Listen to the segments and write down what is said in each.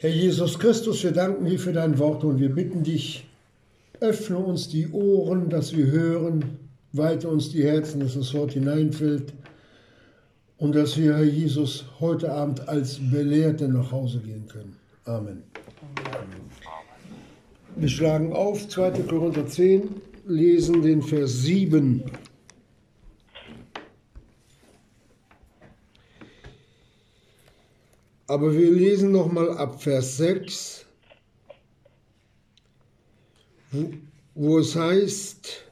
Herr Jesus Christus, wir danken dir für dein Wort und wir bitten dich, öffne uns die Ohren, dass wir hören, weite uns die Herzen, dass das Wort hineinfällt und dass wir, Herr Jesus, heute Abend als Belehrte nach Hause gehen können. Amen. Wir schlagen auf 2. Korinther 10, lesen den Vers 7. Aber wir lesen nochmal ab Vers 6, wo, wo es heißt,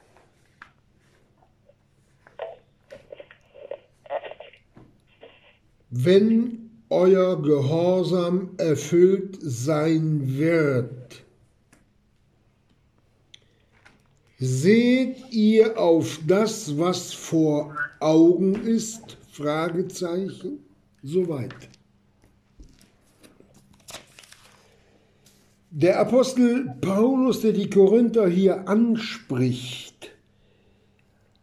wenn euer Gehorsam erfüllt sein wird, seht ihr auf das, was vor Augen ist? Fragezeichen. Soweit. Der Apostel Paulus, der die Korinther hier anspricht,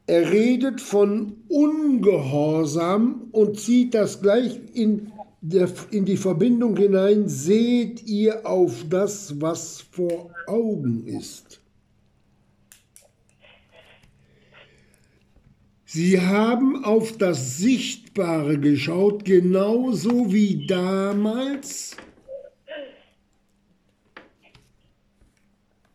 er redet von Ungehorsam und zieht das gleich in, der, in die Verbindung hinein, seht ihr auf das, was vor Augen ist. Sie haben auf das Sichtbare geschaut, genauso wie damals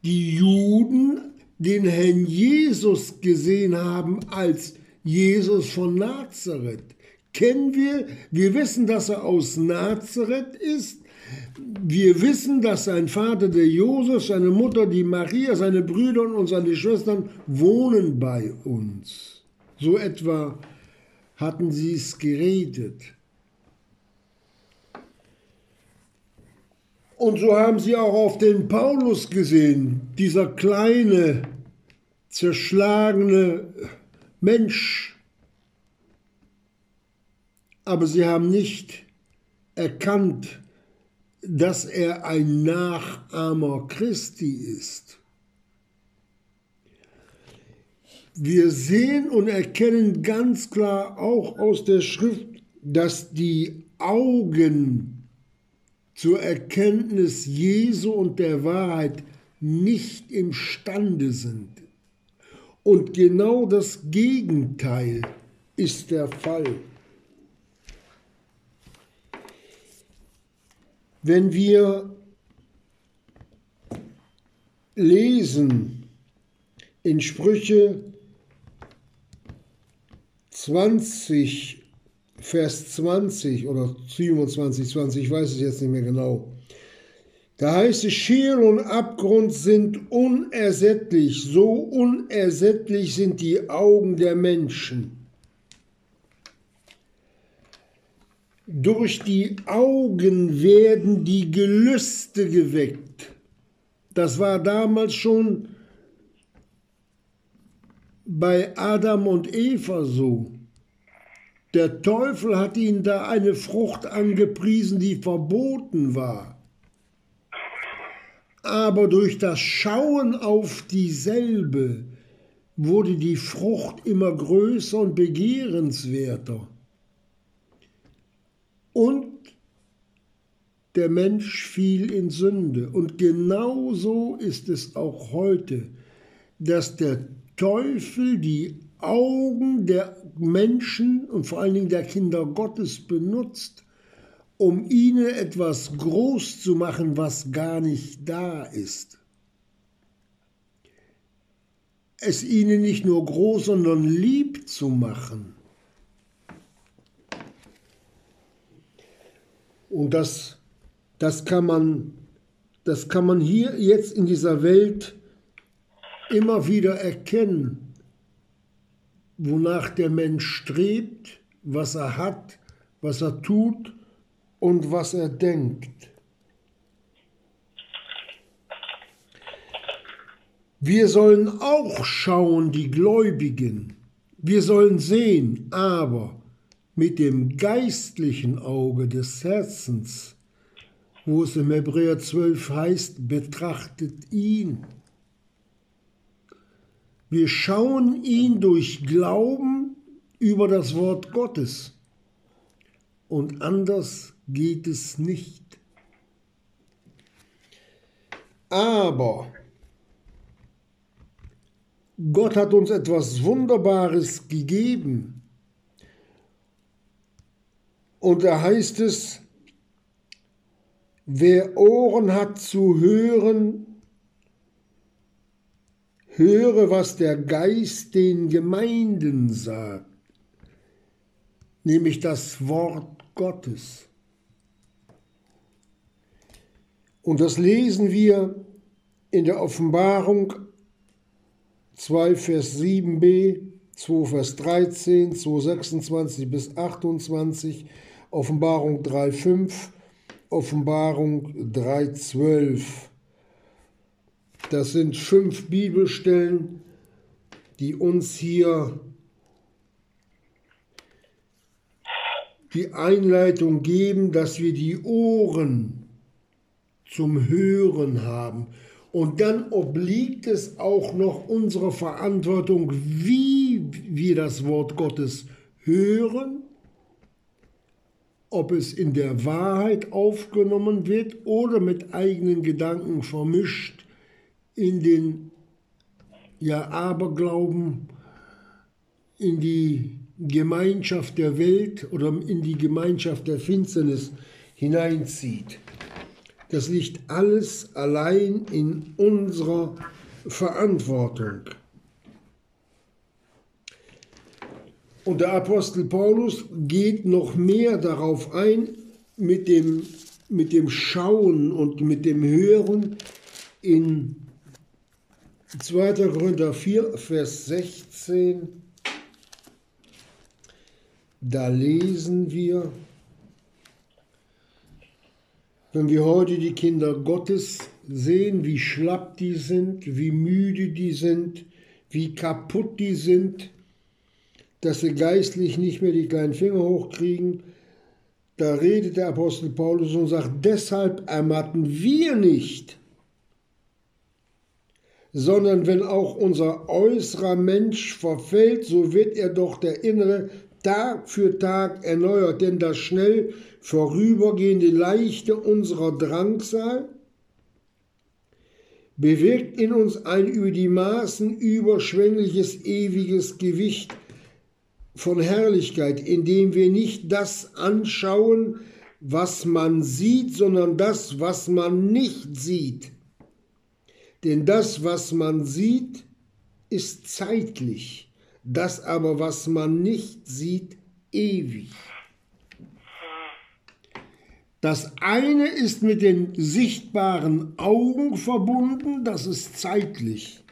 die Juden den Herrn Jesus gesehen haben als Jesus von Nazareth. Kennen wir, wir wissen, dass er aus Nazareth ist. Wir wissen, dass sein Vater, der Josef, seine Mutter, die Maria, seine Brüder und seine Schwestern wohnen bei uns. So etwa hatten sie es geredet. Und so haben sie auch auf den Paulus gesehen, dieser kleine, zerschlagene Mensch. Aber sie haben nicht erkannt, dass er ein Nachahmer Christi ist. Wir sehen und erkennen ganz klar auch aus der Schrift, dass die Augen zur Erkenntnis Jesu und der Wahrheit nicht imstande sind. Und genau das Gegenteil ist der Fall. Wenn wir lesen in Sprüche 20, Vers 20 oder 27, 20, ich weiß es jetzt nicht mehr genau. Da heißt es, Scheel und Abgrund sind unersättlich, so unersättlich sind die Augen der Menschen. Durch die Augen werden die Gelüste geweckt. Das war damals schon bei Adam und Eva so. Der Teufel hat ihnen da eine Frucht angepriesen, die verboten war. Aber durch das Schauen auf dieselbe wurde die Frucht immer größer und begehrenswerter. Und der Mensch fiel in Sünde. Und genauso ist es auch heute, dass der Teufel die Augen der Menschen und vor allen Dingen der Kinder Gottes benutzt, um ihnen etwas groß zu machen, was gar nicht da ist. Es ihnen nicht nur groß, sondern lieb zu machen. Und das, das, kann man, das kann man hier jetzt in dieser Welt immer wieder erkennen wonach der Mensch strebt, was er hat, was er tut und was er denkt. Wir sollen auch schauen, die Gläubigen. Wir sollen sehen, aber mit dem geistlichen Auge des Herzens, wo es im Hebräer 12 heißt, betrachtet ihn. Wir schauen ihn durch Glauben über das Wort Gottes. Und anders geht es nicht. Aber Gott hat uns etwas Wunderbares gegeben. Und da heißt es, wer Ohren hat zu hören, höre, was der Geist den Gemeinden sagt, nämlich das Wort Gottes. Und das lesen wir in der Offenbarung 2 Vers 7b, 2 Vers 13, 2 26 bis 28, Offenbarung 3 5, Offenbarung 3 12. Das sind fünf Bibelstellen, die uns hier die Einleitung geben, dass wir die Ohren zum Hören haben. Und dann obliegt es auch noch unserer Verantwortung, wie wir das Wort Gottes hören, ob es in der Wahrheit aufgenommen wird oder mit eigenen Gedanken vermischt in den ja, Aberglauben, in die Gemeinschaft der Welt oder in die Gemeinschaft der Finsternis hineinzieht. Das liegt alles allein in unserer Verantwortung. Und der Apostel Paulus geht noch mehr darauf ein mit dem, mit dem Schauen und mit dem Hören in 2. Korinther 4, Vers 16. Da lesen wir, wenn wir heute die Kinder Gottes sehen, wie schlapp die sind, wie müde die sind, wie kaputt die sind, dass sie geistlich nicht mehr die kleinen Finger hochkriegen, da redet der Apostel Paulus und sagt, deshalb ermatten wir nicht, sondern wenn auch unser äußerer Mensch verfällt, so wird er doch der innere Tag für Tag erneuert, denn das schnell vorübergehende Leichte unserer Drangsal bewirkt in uns ein über die Maßen überschwängliches ewiges Gewicht von Herrlichkeit, indem wir nicht das anschauen, was man sieht, sondern das, was man nicht sieht. Denn das, was man sieht, ist zeitlich, das aber, was man nicht sieht, ewig. Das eine ist mit den sichtbaren Augen verbunden, das ist zeitlich.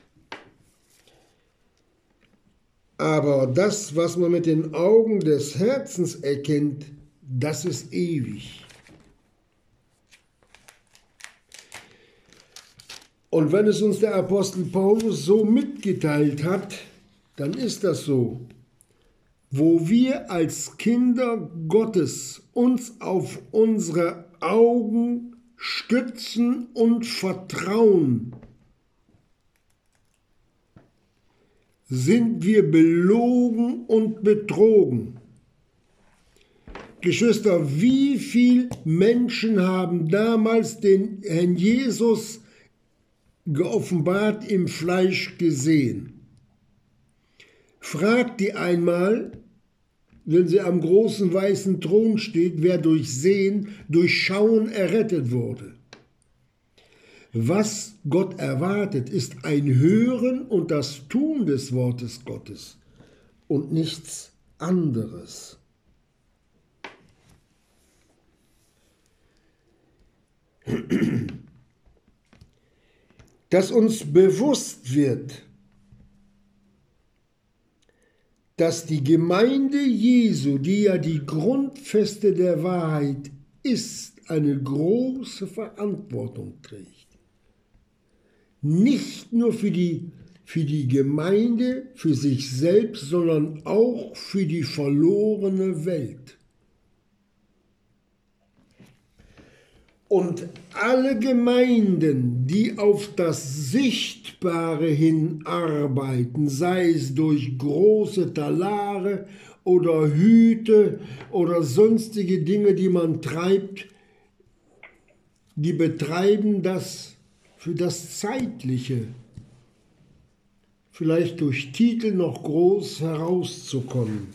Aber das, was man mit den Augen des Herzens erkennt, das ist ewig. Und wenn es uns der Apostel Paulus so mitgeteilt hat, dann ist das so wo wir als Kinder Gottes uns auf unsere Augen stützen und vertrauen, sind wir belogen und betrogen. Geschwister, wie viele Menschen haben damals den Herrn Jesus geoffenbart im Fleisch gesehen? Fragt die einmal, wenn sie am großen weißen Thron steht, wer durch Sehen, durch Schauen errettet wurde. Was Gott erwartet, ist ein Hören und das Tun des Wortes Gottes und nichts anderes. Dass uns bewusst wird, dass die Gemeinde Jesu, die ja die Grundfeste der Wahrheit ist, eine große Verantwortung trägt. Nicht nur für die, für die Gemeinde, für sich selbst, sondern auch für die verlorene Welt. Und alle Gemeinden, die auf das Sichtbare hin arbeiten, sei es durch große Talare oder Hüte oder sonstige Dinge, die man treibt, die betreiben das für das Zeitliche, vielleicht durch Titel noch groß herauszukommen,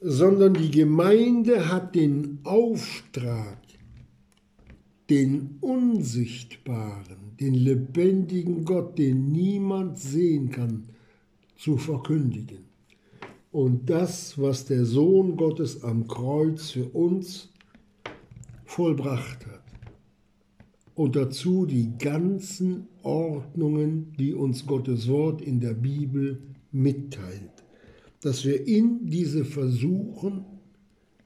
sondern die Gemeinde hat den Auftrag, den unsichtbaren, den lebendigen Gott, den niemand sehen kann, zu verkündigen. Und das, was der Sohn Gottes am Kreuz für uns vollbracht hat. Und dazu die ganzen Ordnungen, die uns Gottes Wort in der Bibel mitteilt. Dass wir in diese versuchen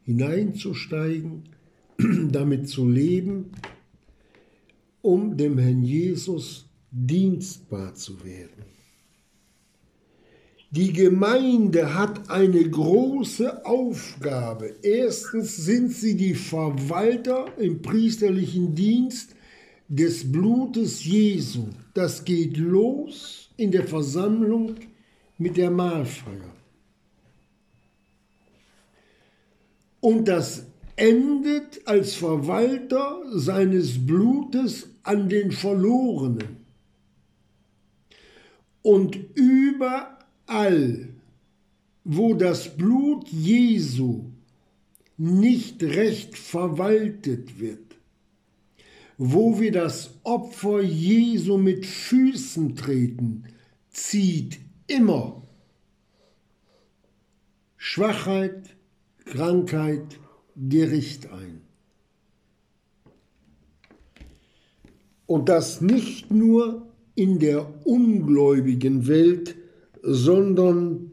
hineinzusteigen, damit zu leben, um dem Herrn Jesus dienstbar zu werden. Die Gemeinde hat eine große Aufgabe. Erstens sind sie die Verwalter im priesterlichen Dienst des Blutes Jesu. Das geht los in der Versammlung mit der Mahlfeier. Und das endet als Verwalter seines Blutes an den Verlorenen. Und überall, wo das Blut Jesu nicht recht verwaltet wird, wo wir das Opfer Jesu mit Füßen treten, zieht immer Schwachheit, Krankheit, Gericht ein. Und das nicht nur in der ungläubigen Welt, sondern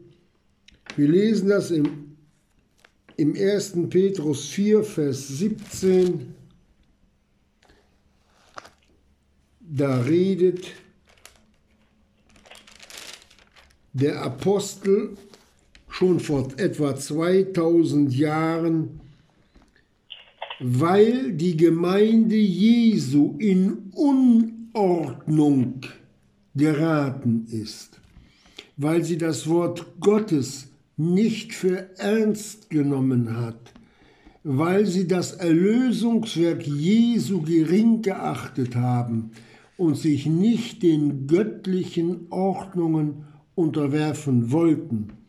wir lesen das im, im 1. Petrus 4, Vers 17. Da redet der Apostel schon vor etwa 2000 Jahren weil die Gemeinde Jesu in Unordnung geraten ist, weil sie das Wort Gottes nicht für ernst genommen hat, weil sie das Erlösungswerk Jesu gering geachtet haben und sich nicht den göttlichen Ordnungen unterwerfen wollten.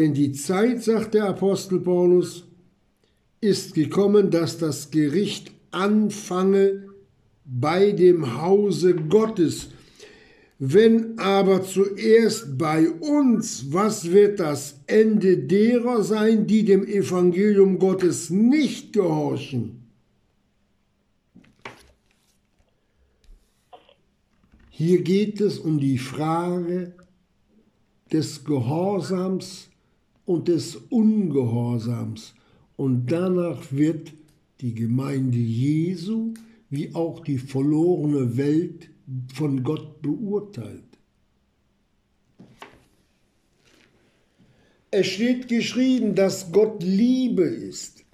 Denn die Zeit, sagt der Apostel Paulus, ist gekommen, dass das Gericht anfange bei dem Hause Gottes. Wenn aber zuerst bei uns, was wird das Ende derer sein, die dem Evangelium Gottes nicht gehorchen? Hier geht es um die Frage des Gehorsams und des Ungehorsams. Und danach wird die Gemeinde Jesu wie auch die verlorene Welt von Gott beurteilt. Es steht geschrieben, dass Gott Liebe ist.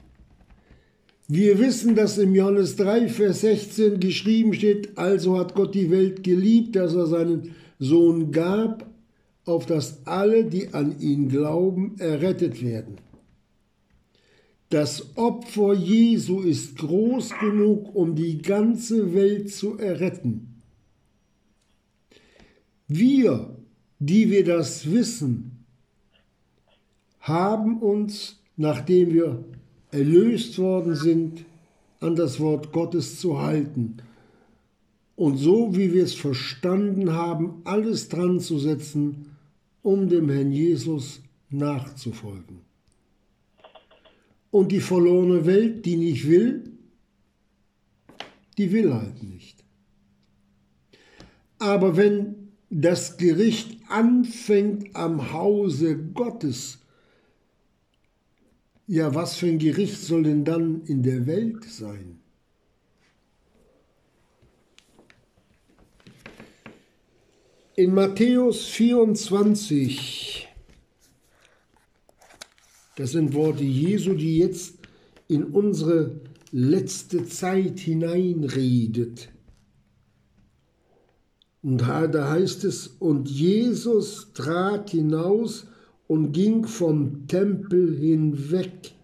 Wir wissen, dass im Johannes 3, Vers 16 geschrieben steht, also hat Gott die Welt geliebt, dass er seinen Sohn gab, auf dass alle, die an ihn glauben, errettet werden. Das Opfer Jesu ist groß genug, um die ganze Welt zu erretten. Wir, die wir das wissen, haben uns, nachdem wir erlöst worden sind, an das Wort Gottes zu halten und so, wie wir es verstanden haben, alles dran zu setzen, um dem Herrn Jesus nachzufolgen. Und die verlorene Welt, die nicht will, die will halt nicht. Aber wenn das Gericht anfängt am Hause Gottes, ja, was für ein Gericht soll denn dann in der Welt sein? In Matthäus 24, das sind Worte Jesu, die jetzt in unsere letzte Zeit hineinredet. Und da heißt es, und Jesus trat hinaus und ging vom Tempel hinweg.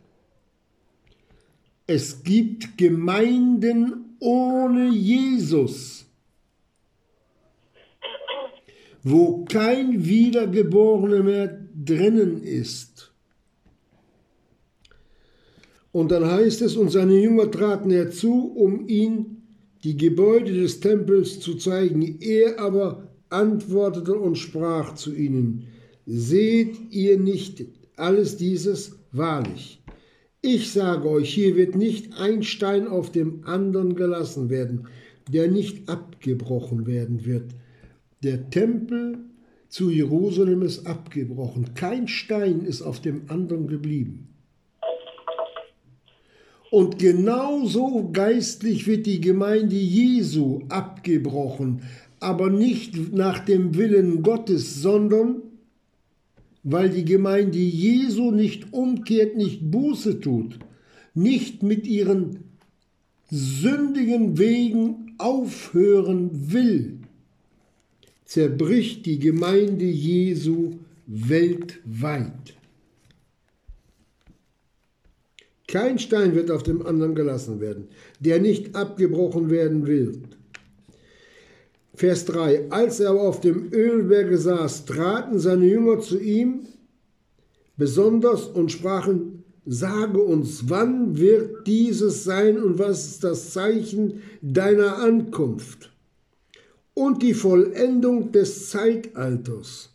Es gibt Gemeinden ohne Jesus, wo kein Wiedergeborener mehr drinnen ist. Und dann heißt es, und seine Jünger traten herzu, um ihn die Gebäude des Tempels zu zeigen. Er aber antwortete und sprach zu ihnen, Seht ihr nicht alles dieses wahrlich? Ich sage euch, hier wird nicht ein Stein auf dem anderen gelassen werden, der nicht abgebrochen werden wird. Der Tempel zu Jerusalem ist abgebrochen. Kein Stein ist auf dem anderen geblieben. Und genauso geistlich wird die Gemeinde Jesu abgebrochen, aber nicht nach dem Willen Gottes, sondern weil die Gemeinde Jesu nicht umkehrt, nicht Buße tut, nicht mit ihren sündigen Wegen aufhören will, zerbricht die Gemeinde Jesu weltweit. Kein Stein wird auf dem anderen gelassen werden, der nicht abgebrochen werden will. Vers 3. Als er auf dem Ölberge saß, traten seine Jünger zu ihm besonders und sprachen, sage uns, wann wird dieses sein und was ist das Zeichen deiner Ankunft und die Vollendung des Zeitalters?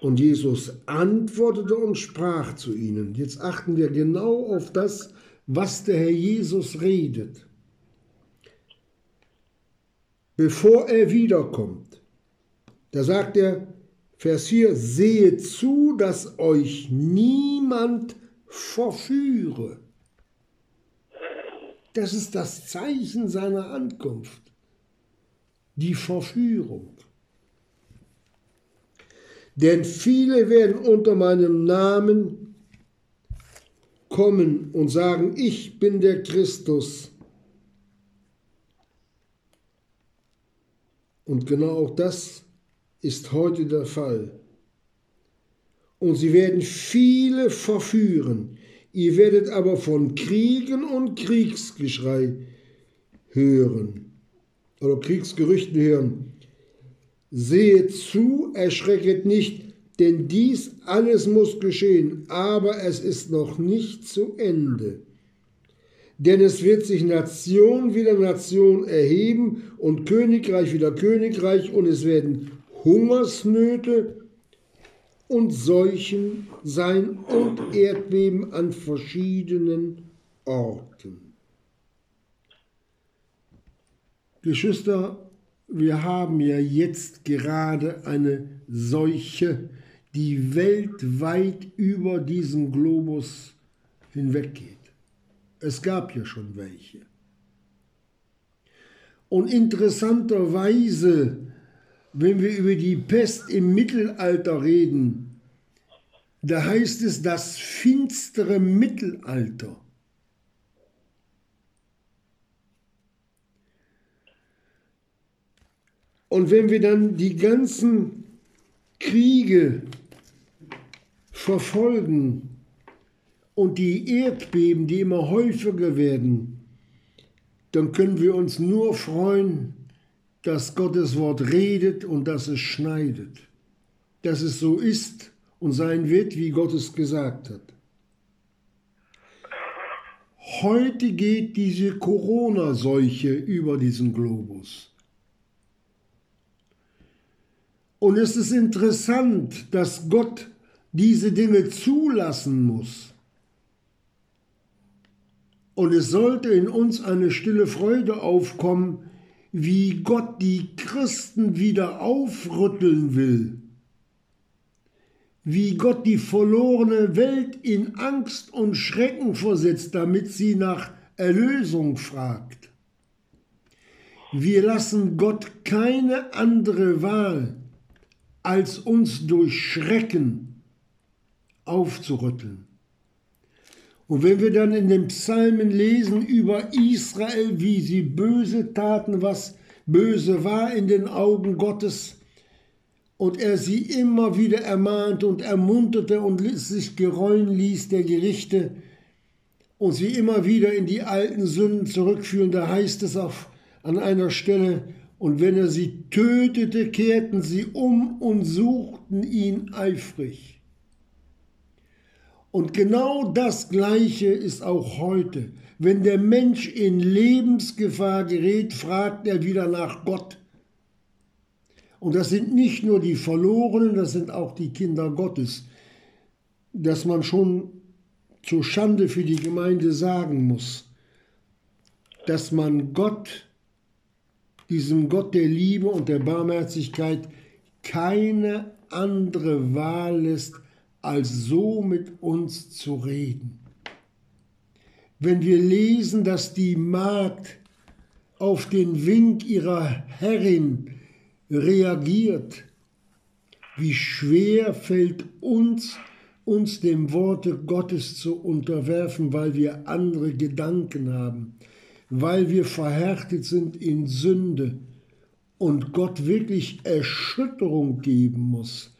Und Jesus antwortete und sprach zu ihnen. Jetzt achten wir genau auf das, was der Herr Jesus redet bevor er wiederkommt. Da sagt er, Vers 4, sehe zu, dass euch niemand verführe. Das ist das Zeichen seiner Ankunft, die Verführung. Denn viele werden unter meinem Namen kommen und sagen, ich bin der Christus Und genau auch das ist heute der Fall. Und sie werden viele verführen. Ihr werdet aber von Kriegen und Kriegsgeschrei hören oder Kriegsgerüchten hören. Seht zu, erschrecket nicht, denn dies alles muss geschehen, aber es ist noch nicht zu Ende denn es wird sich Nation wieder Nation erheben und Königreich wieder Königreich und es werden Hungersnöte und Seuchen sein und Erdbeben an verschiedenen Orten. Geschwister, wir haben ja jetzt gerade eine Seuche, die weltweit über diesen Globus hinweggeht. Es gab ja schon welche. Und interessanterweise, wenn wir über die Pest im Mittelalter reden, da heißt es das finstere Mittelalter. Und wenn wir dann die ganzen Kriege verfolgen, und die Erdbeben, die immer häufiger werden, dann können wir uns nur freuen, dass Gottes Wort redet und dass es schneidet, dass es so ist und sein wird, wie Gott es gesagt hat. Heute geht diese Corona-Seuche über diesen Globus. Und es ist interessant, dass Gott diese Dinge zulassen muss. Und es sollte in uns eine stille Freude aufkommen, wie Gott die Christen wieder aufrütteln will, wie Gott die verlorene Welt in Angst und Schrecken versetzt, damit sie nach Erlösung fragt. Wir lassen Gott keine andere Wahl, als uns durch Schrecken aufzurütteln. Und wenn wir dann in den Psalmen lesen über Israel, wie sie böse taten, was böse war in den Augen Gottes, und er sie immer wieder ermahnte und ermunterte und sich gereuen ließ der Gerichte und sie immer wieder in die alten Sünden zurückführen. Da heißt es auf, an einer Stelle, und wenn er sie tötete, kehrten sie um und suchten ihn eifrig. Und genau das Gleiche ist auch heute. Wenn der Mensch in Lebensgefahr gerät, fragt er wieder nach Gott. Und das sind nicht nur die Verlorenen, das sind auch die Kinder Gottes, dass man schon zur Schande für die Gemeinde sagen muss, dass man Gott, diesem Gott der Liebe und der Barmherzigkeit, keine andere Wahl lässt, als so mit uns zu reden. Wenn wir lesen, dass die Magd auf den Wink ihrer Herrin reagiert. Wie schwer fällt uns, uns dem Worte Gottes zu unterwerfen, weil wir andere Gedanken haben, weil wir verhärtet sind in Sünde und Gott wirklich Erschütterung geben muss,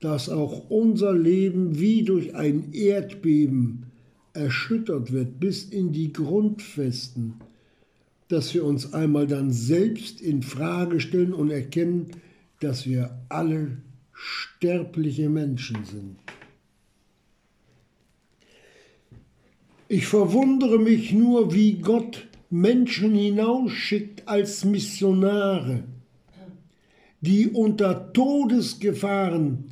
dass auch unser Leben wie durch ein Erdbeben erschüttert wird bis in die Grundfesten dass wir uns einmal dann selbst in Frage stellen und erkennen, dass wir alle sterbliche Menschen sind. Ich verwundere mich nur, wie Gott Menschen hinausschickt als Missionare, die unter Todesgefahren,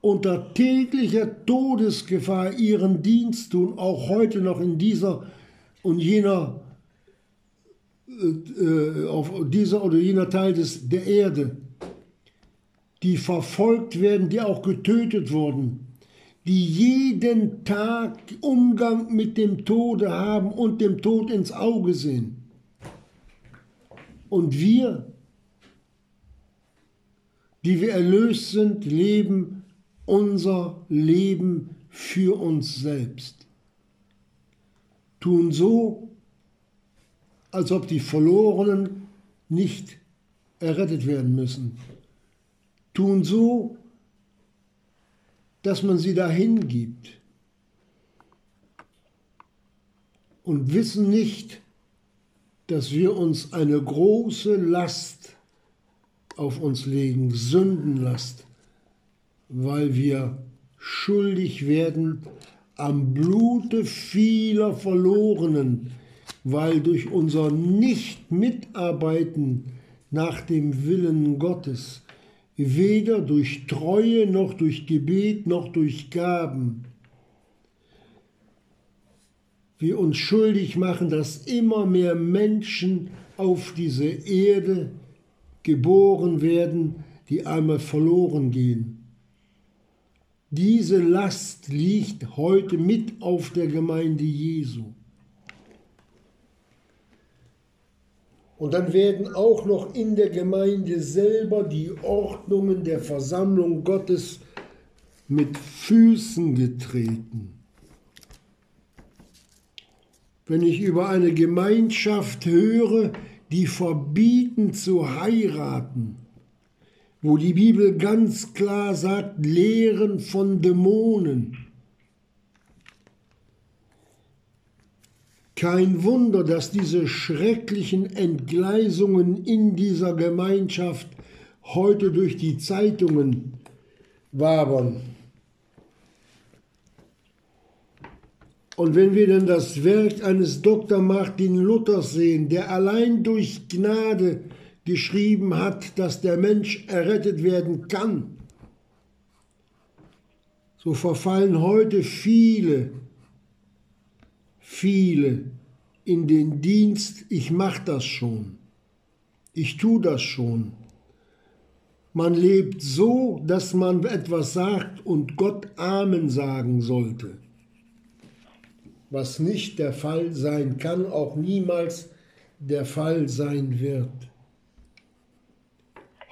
unter täglicher Todesgefahr ihren Dienst tun, auch heute noch in dieser und jener äh, auf dieser oder jener Teil des, der Erde, die verfolgt werden, die auch getötet wurden, die jeden Tag Umgang mit dem Tode haben und dem Tod ins Auge sehen. Und wir, die wir erlöst sind, leben unser Leben für uns selbst. Tun so, als ob die Verlorenen nicht errettet werden müssen. Tun so, dass man sie dahin gibt und wissen nicht, dass wir uns eine große Last auf uns legen, Sündenlast, weil wir schuldig werden am Blute vieler Verlorenen, weil durch unser Nicht-Mitarbeiten nach dem Willen Gottes, weder durch Treue noch durch Gebet noch durch Gaben, wir uns schuldig machen, dass immer mehr Menschen auf diese Erde geboren werden, die einmal verloren gehen. Diese Last liegt heute mit auf der Gemeinde Jesu. Und dann werden auch noch in der Gemeinde selber die Ordnungen der Versammlung Gottes mit Füßen getreten. Wenn ich über eine Gemeinschaft höre, die verbieten zu heiraten, wo die Bibel ganz klar sagt, Lehren von Dämonen, Kein Wunder, dass diese schrecklichen Entgleisungen in dieser Gemeinschaft heute durch die Zeitungen wabern. Und wenn wir dann das Werk eines Dr. Martin Luthers sehen, der allein durch Gnade geschrieben hat, dass der Mensch errettet werden kann, so verfallen heute viele viele in den Dienst, ich mache das schon, ich tue das schon. Man lebt so, dass man etwas sagt und Gott Amen sagen sollte, was nicht der Fall sein kann, auch niemals der Fall sein wird.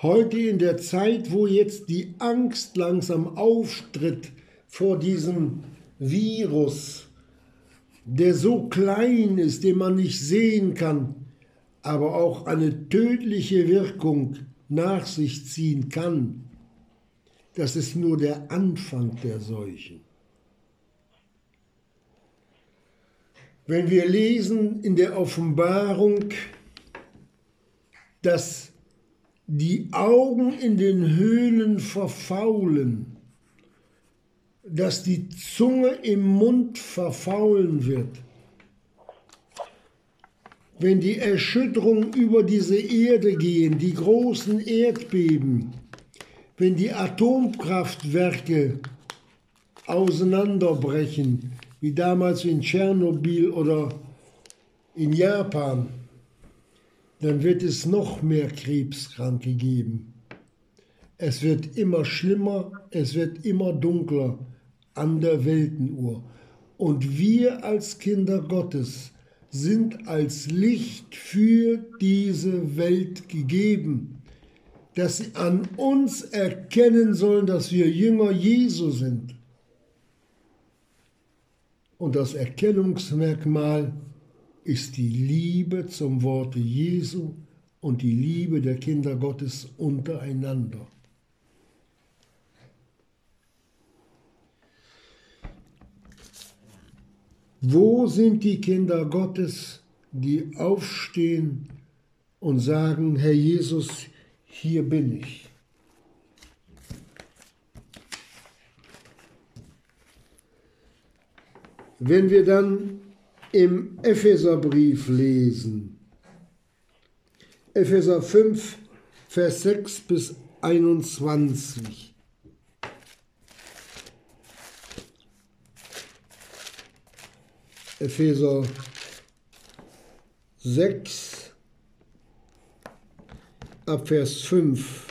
Heute in der Zeit, wo jetzt die Angst langsam auftritt vor diesem Virus, der so klein ist, den man nicht sehen kann, aber auch eine tödliche Wirkung nach sich ziehen kann, Das ist nur der Anfang der Seuchen. Wenn wir lesen in der Offenbarung, dass die Augen in den Höhlen verfaulen, dass die Zunge im Mund verfaulen wird, wenn die Erschütterungen über diese Erde gehen, die großen Erdbeben, wenn die Atomkraftwerke auseinanderbrechen, wie damals in Tschernobyl oder in Japan, dann wird es noch mehr Krebskranke geben. Es wird immer schlimmer, es wird immer dunkler an der Weltenuhr. Und wir als Kinder Gottes sind als Licht für diese Welt gegeben, dass sie an uns erkennen sollen, dass wir Jünger Jesu sind. Und das Erkennungsmerkmal ist die Liebe zum Worte Jesu und die Liebe der Kinder Gottes untereinander. Wo sind die Kinder Gottes, die aufstehen und sagen, Herr Jesus, hier bin ich? Wenn wir dann im Epheserbrief lesen, Epheser 5, Vers 6 bis 21, Epheser 6 ab Vers 5.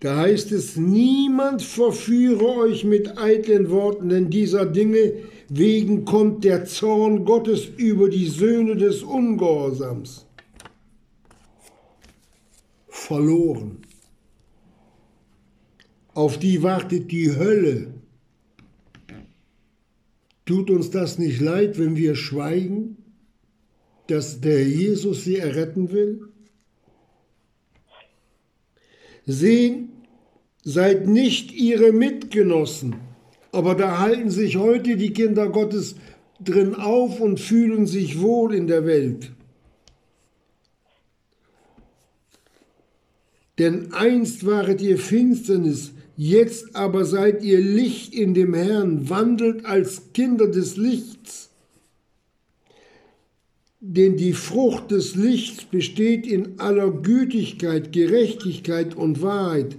Da heißt es, niemand verführe euch mit eitlen Worten, denn dieser Dinge wegen kommt der Zorn Gottes über die Söhne des Ungehorsams. Verloren auf die wartet die Hölle. Tut uns das nicht leid, wenn wir schweigen, dass der Jesus sie erretten will? Sehen, seid nicht ihre Mitgenossen, aber da halten sich heute die Kinder Gottes drin auf und fühlen sich wohl in der Welt. Denn einst waret ihr Finsternis, Jetzt aber seid ihr Licht in dem Herrn, wandelt als Kinder des Lichts. Denn die Frucht des Lichts besteht in aller Gütigkeit, Gerechtigkeit und Wahrheit,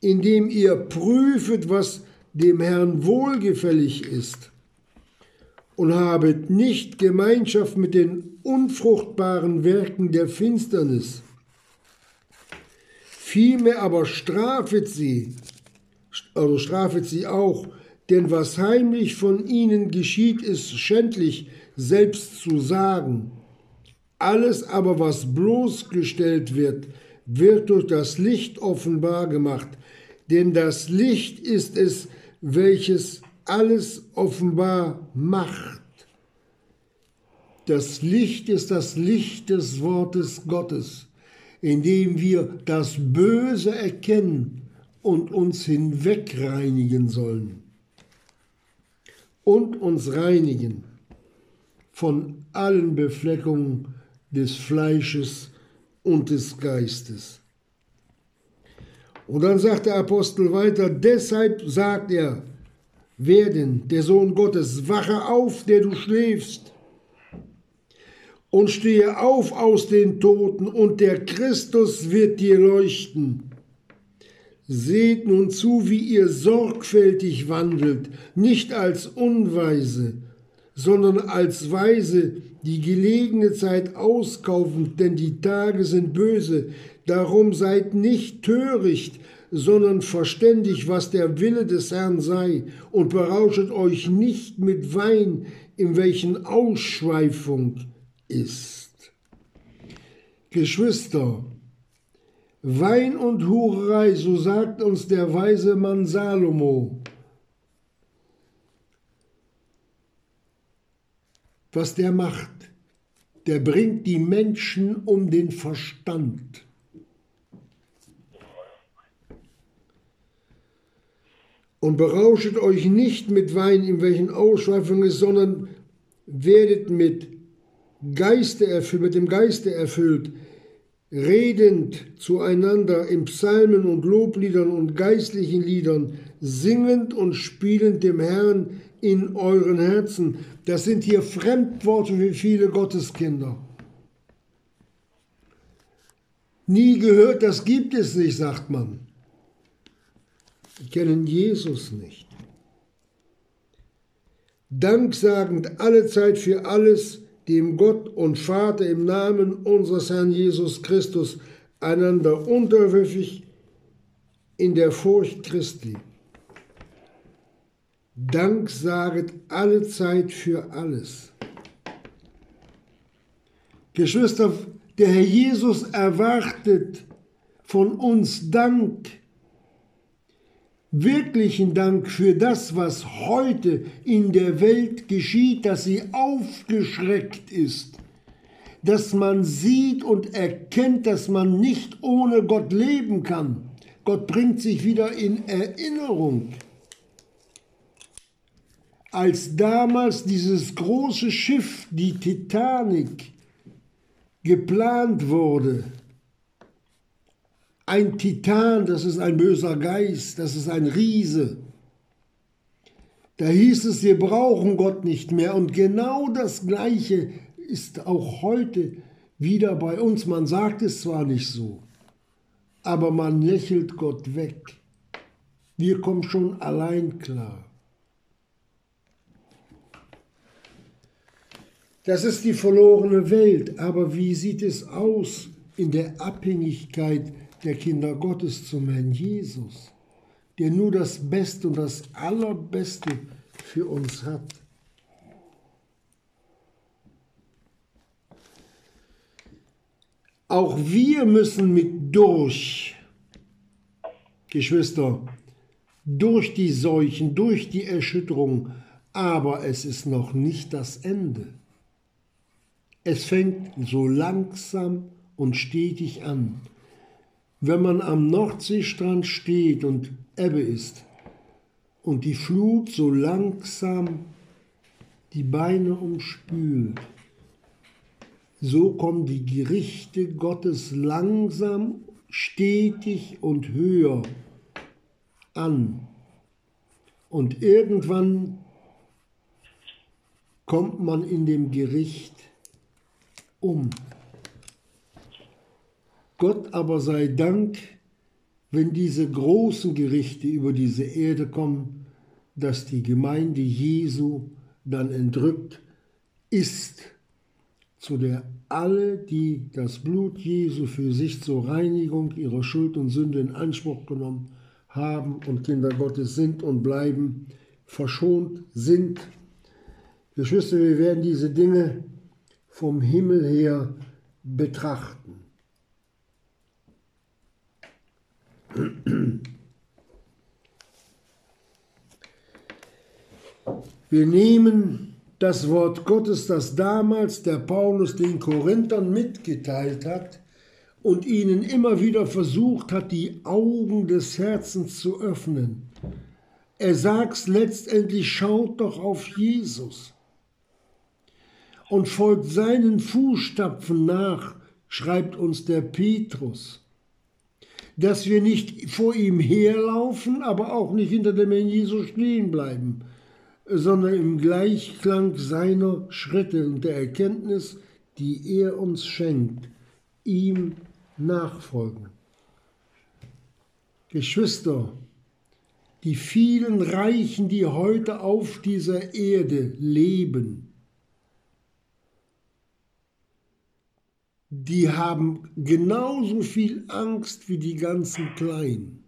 indem ihr prüfet, was dem Herrn wohlgefällig ist, und habet nicht Gemeinschaft mit den unfruchtbaren Werken der Finsternis. Vielmehr aber strafet sie, also strafet sie auch, denn was heimlich von ihnen geschieht, ist schändlich selbst zu sagen. Alles aber, was bloßgestellt wird, wird durch das Licht offenbar gemacht, denn das Licht ist es, welches alles offenbar macht. Das Licht ist das Licht des Wortes Gottes, indem wir das Böse erkennen und uns hinwegreinigen sollen und uns reinigen von allen Befleckungen des Fleisches und des Geistes. Und dann sagt der Apostel weiter, deshalb sagt er, wer denn, der Sohn Gottes, wache auf, der du schläfst, und stehe auf aus den Toten, und der Christus wird dir leuchten. Seht nun zu, wie ihr sorgfältig wandelt, nicht als Unweise, sondern als Weise, die gelegene Zeit auskaufen, denn die Tage sind böse. Darum seid nicht töricht, sondern verständig, was der Wille des Herrn sei, und berauschet euch nicht mit Wein, in welchen Ausschweifung ist. Geschwister, Wein und Hurerei, so sagt uns der weise Mann Salomo. Was der macht, der bringt die Menschen um den Verstand. Und berauschet euch nicht mit Wein, in welchen Ausschweifung ist, sondern werdet mit Geiste erfüllt, mit dem Geiste erfüllt, redend zueinander in Psalmen und Lobliedern und geistlichen Liedern, singend und spielend dem Herrn in euren Herzen. Das sind hier Fremdworte für viele Gotteskinder. Nie gehört, das gibt es nicht, sagt man. Sie kennen Jesus nicht. Danksagend allezeit für alles, dem Gott und Vater im Namen unseres Herrn Jesus Christus einander unterwürfig in der Furcht Christi. Dank saget alle Zeit für alles. Geschwister, der Herr Jesus erwartet von uns Dank, wirklichen Dank für das, was heute in der Welt geschieht, dass sie aufgeschreckt ist, dass man sieht und erkennt, dass man nicht ohne Gott leben kann. Gott bringt sich wieder in Erinnerung als damals dieses große Schiff, die Titanic, geplant wurde, ein Titan, das ist ein böser Geist, das ist ein Riese. Da hieß es, wir brauchen Gott nicht mehr. Und genau das Gleiche ist auch heute wieder bei uns. Man sagt es zwar nicht so, aber man lächelt Gott weg. Wir kommen schon allein klar. Das ist die verlorene Welt. Aber wie sieht es aus in der Abhängigkeit der Kinder Gottes zum Herrn Jesus, der nur das Beste und das Allerbeste für uns hat? Auch wir müssen mit durch, Geschwister, durch die Seuchen, durch die Erschütterung, aber es ist noch nicht das Ende. Es fängt so langsam und stetig an. Wenn man am Nordseestrand steht und Ebbe ist und die Flut so langsam die Beine umspült, so kommen die Gerichte Gottes langsam, stetig und höher an. Und irgendwann kommt man in dem Gericht um. Gott aber sei Dank, wenn diese großen Gerichte über diese Erde kommen, dass die Gemeinde Jesu dann entrückt ist, zu der alle, die das Blut Jesu für sich zur Reinigung ihrer Schuld und Sünde in Anspruch genommen haben und Kinder Gottes sind und bleiben, verschont sind. Geschwister, wir werden diese Dinge vom Himmel her betrachten. Wir nehmen das Wort Gottes, das damals der Paulus den Korinthern mitgeteilt hat und ihnen immer wieder versucht hat, die Augen des Herzens zu öffnen. Er sagt letztendlich, schaut doch auf Jesus und folgt seinen Fußstapfen nach, schreibt uns der Petrus. Dass wir nicht vor ihm herlaufen, aber auch nicht hinter dem Herrn Jesus stehen bleiben, sondern im Gleichklang seiner Schritte und der Erkenntnis, die er uns schenkt, ihm nachfolgen. Geschwister, die vielen Reichen, die heute auf dieser Erde leben, die haben genauso viel Angst wie die ganzen Kleinen.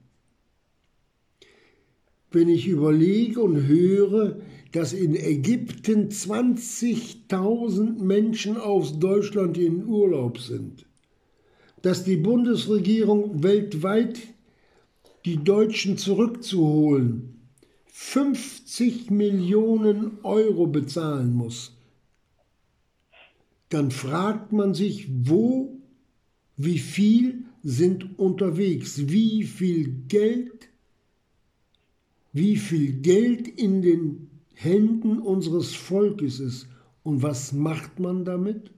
Wenn ich überlege und höre, dass in Ägypten 20.000 Menschen aus Deutschland in Urlaub sind, dass die Bundesregierung weltweit die Deutschen zurückzuholen 50 Millionen Euro bezahlen muss, dann fragt man sich, wo, wie viel sind unterwegs, wie viel Geld wie viel Geld in den Händen unseres Volkes ist. Und was macht man damit?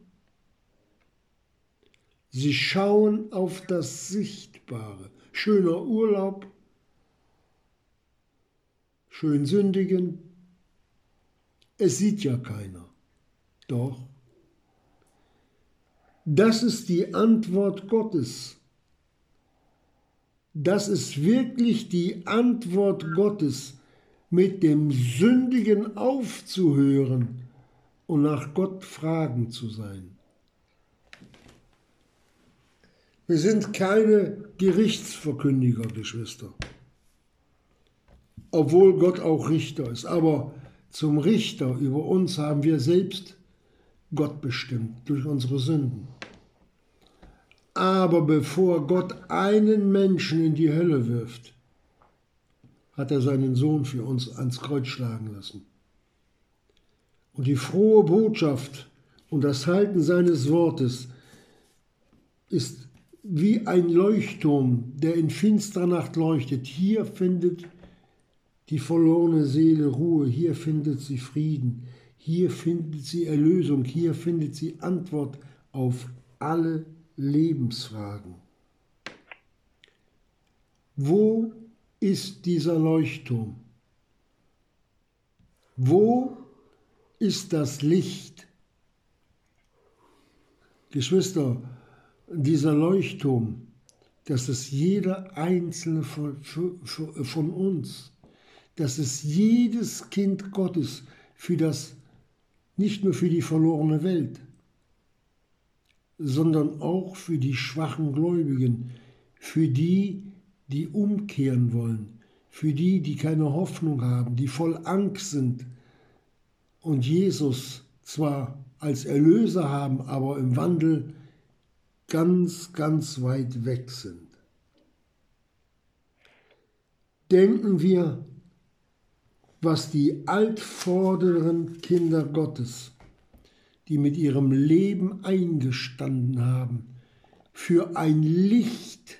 Sie schauen auf das Sichtbare. Schöner Urlaub, schön sündigen. Es sieht ja keiner. Doch. Das ist die Antwort Gottes. Das ist wirklich die Antwort Gottes, mit dem Sündigen aufzuhören und nach Gott fragen zu sein. Wir sind keine Gerichtsverkündiger, Geschwister, obwohl Gott auch Richter ist. Aber zum Richter über uns haben wir selbst Gott bestimmt durch unsere Sünden. Aber bevor Gott einen Menschen in die Hölle wirft, hat er seinen Sohn für uns ans Kreuz schlagen lassen. Und die frohe Botschaft und das Halten seines Wortes ist wie ein Leuchtturm, der in finsterer Nacht leuchtet. Hier findet die verlorene Seele Ruhe, hier findet sie Frieden, hier findet sie Erlösung, hier findet sie Antwort auf alle Lebensfragen. Wo ist dieser Leuchtturm? Wo ist das Licht? Geschwister, dieser Leuchtturm, das ist jeder einzelne von, uns, das ist jedes Kind Gottes für das nicht nur für die verlorene Welt, sondern auch für die schwachen Gläubigen, für die, die umkehren wollen, für die, die keine Hoffnung haben, die voll Angst sind und Jesus zwar als Erlöser haben, aber im Wandel ganz, ganz weit weg sind. Denken wir was die altvorderen Kinder Gottes, die mit ihrem Leben eingestanden haben, für ein Licht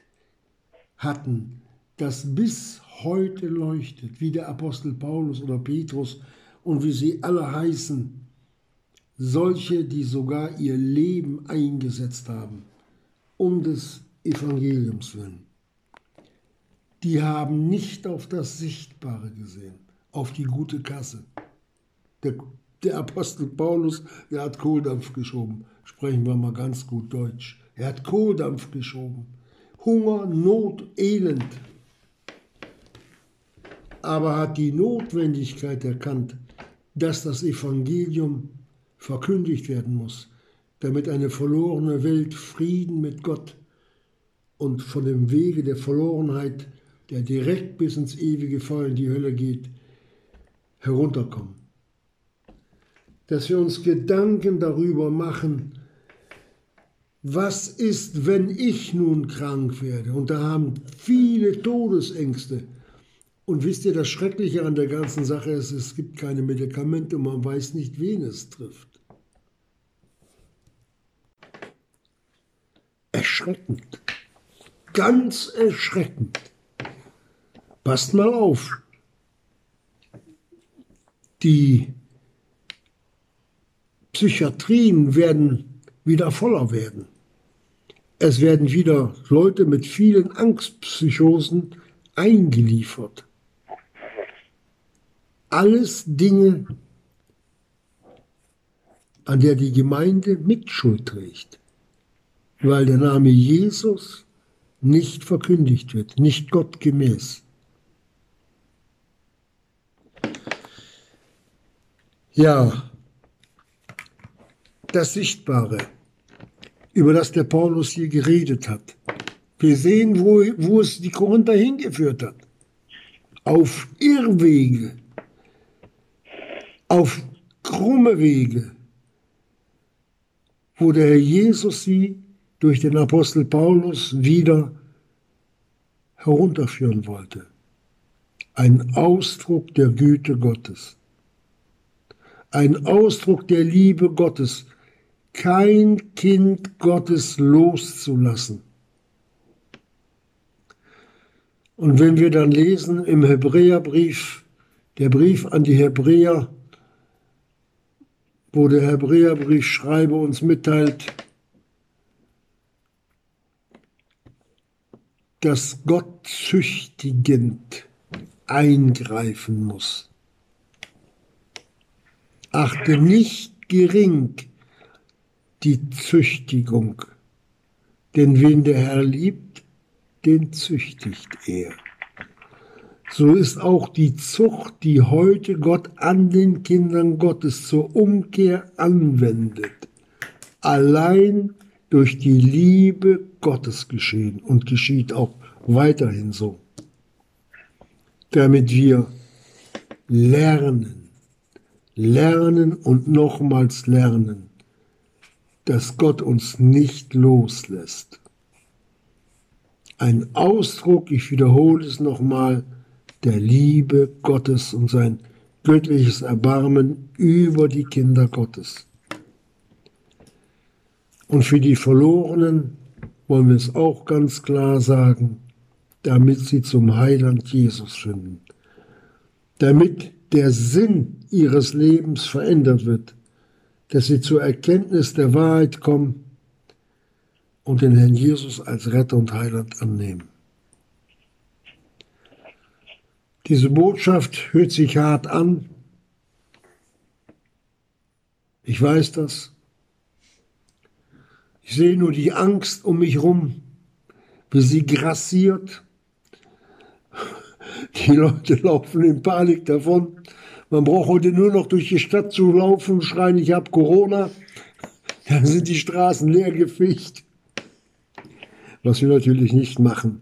hatten, das bis heute leuchtet, wie der Apostel Paulus oder Petrus und wie sie alle heißen, solche, die sogar ihr Leben eingesetzt haben, um des Evangeliums willen. Die haben nicht auf das Sichtbare gesehen auf die gute Kasse. Der, der Apostel Paulus, der hat Kohldampf geschoben. Sprechen wir mal ganz gut Deutsch. Er hat Kohldampf geschoben. Hunger, Not, Elend. Aber hat die Notwendigkeit erkannt, dass das Evangelium verkündigt werden muss, damit eine verlorene Welt Frieden mit Gott und von dem Wege der Verlorenheit, der direkt bis ins ewige Feuer in die Hölle geht, herunterkommen. Dass wir uns Gedanken darüber machen, was ist, wenn ich nun krank werde? Und da haben viele Todesängste. Und wisst ihr, das Schreckliche an der ganzen Sache ist, es gibt keine Medikamente und man weiß nicht, wen es trifft. Erschreckend. Ganz erschreckend. Passt mal auf. Die Psychiatrien werden wieder voller werden. Es werden wieder Leute mit vielen Angstpsychosen eingeliefert. Alles Dinge, an der die Gemeinde Mitschuld trägt, weil der Name Jesus nicht verkündigt wird, nicht gottgemäß. Ja, das Sichtbare, über das der Paulus hier geredet hat. Wir sehen, wo, wo es die Korinther hingeführt hat. Auf Irrwege, auf krumme Wege, wo der Herr Jesus sie durch den Apostel Paulus wieder herunterführen wollte. Ein Ausdruck der Güte Gottes ein Ausdruck der Liebe Gottes, kein Kind Gottes loszulassen. Und wenn wir dann lesen im Hebräerbrief, der Brief an die Hebräer, wo der Hebräerbriefschreiber uns mitteilt, dass Gott züchtigend eingreifen muss. Achte nicht gering die Züchtigung, denn wen der Herr liebt, den züchtigt er. So ist auch die Zucht, die heute Gott an den Kindern Gottes zur Umkehr anwendet, allein durch die Liebe Gottes geschehen und geschieht auch weiterhin so, damit wir lernen, lernen und nochmals lernen, dass Gott uns nicht loslässt. Ein Ausdruck, ich wiederhole es nochmal, der Liebe Gottes und sein göttliches Erbarmen über die Kinder Gottes. Und für die Verlorenen wollen wir es auch ganz klar sagen, damit sie zum Heiland Jesus finden, damit der Sinn ihres Lebens verändert wird, dass sie zur Erkenntnis der Wahrheit kommen und den Herrn Jesus als Retter und Heiland annehmen. Diese Botschaft hört sich hart an. Ich weiß das. Ich sehe nur die Angst um mich rum, wie sie grassiert. Die Leute laufen in Panik davon. Man braucht heute nur noch durch die Stadt zu laufen und schreien, ich habe Corona. Dann sind die Straßen leer gefegt. Was wir natürlich nicht machen.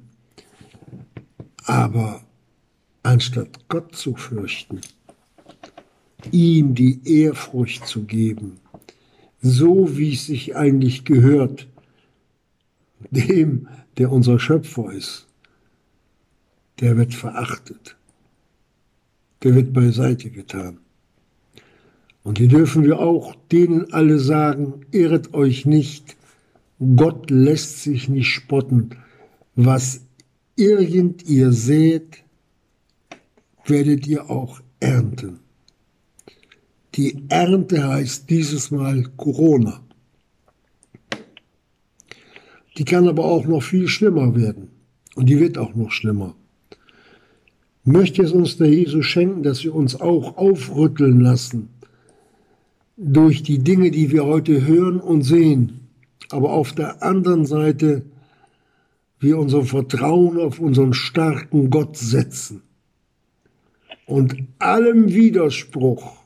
Aber anstatt Gott zu fürchten, ihm die Ehrfurcht zu geben, so wie es sich eigentlich gehört, dem, der unser Schöpfer ist, der wird verachtet, der wird beiseite getan. Und hier dürfen wir auch denen alle sagen, irret euch nicht, Gott lässt sich nicht spotten. Was irgend ihr seht, werdet ihr auch ernten. Die Ernte heißt dieses Mal Corona. Die kann aber auch noch viel schlimmer werden. Und die wird auch noch schlimmer. Möchte es uns der Jesus schenken, dass wir uns auch aufrütteln lassen durch die Dinge, die wir heute hören und sehen, aber auf der anderen Seite wir unser Vertrauen auf unseren starken Gott setzen. Und allem Widerspruch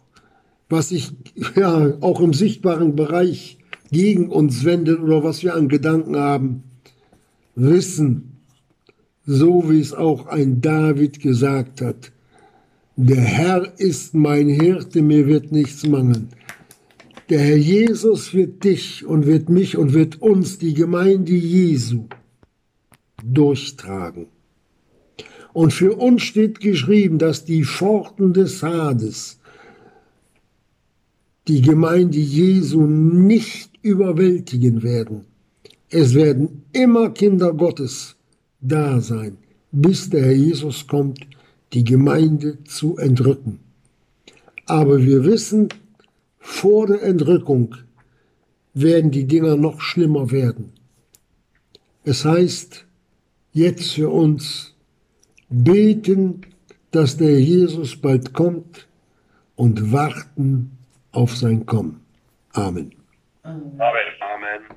was sich ja auch im sichtbaren Bereich gegen uns wendet oder was wir an Gedanken haben, wissen, so wie es auch ein David gesagt hat, der Herr ist mein Hirte, mir wird nichts mangeln. Der Herr Jesus wird dich und wird mich und wird uns, die Gemeinde Jesu, durchtragen. Und für uns steht geschrieben, dass die Pforten des Hades die Gemeinde Jesu nicht überwältigen werden. Es werden immer Kinder Gottes da sein, bis der Herr Jesus kommt, die Gemeinde zu entrücken. Aber wir wissen, vor der Entrückung werden die Dinger noch schlimmer werden. Es heißt jetzt für uns beten, dass der Jesus bald kommt und warten auf sein Kommen. Amen. Amen. Amen.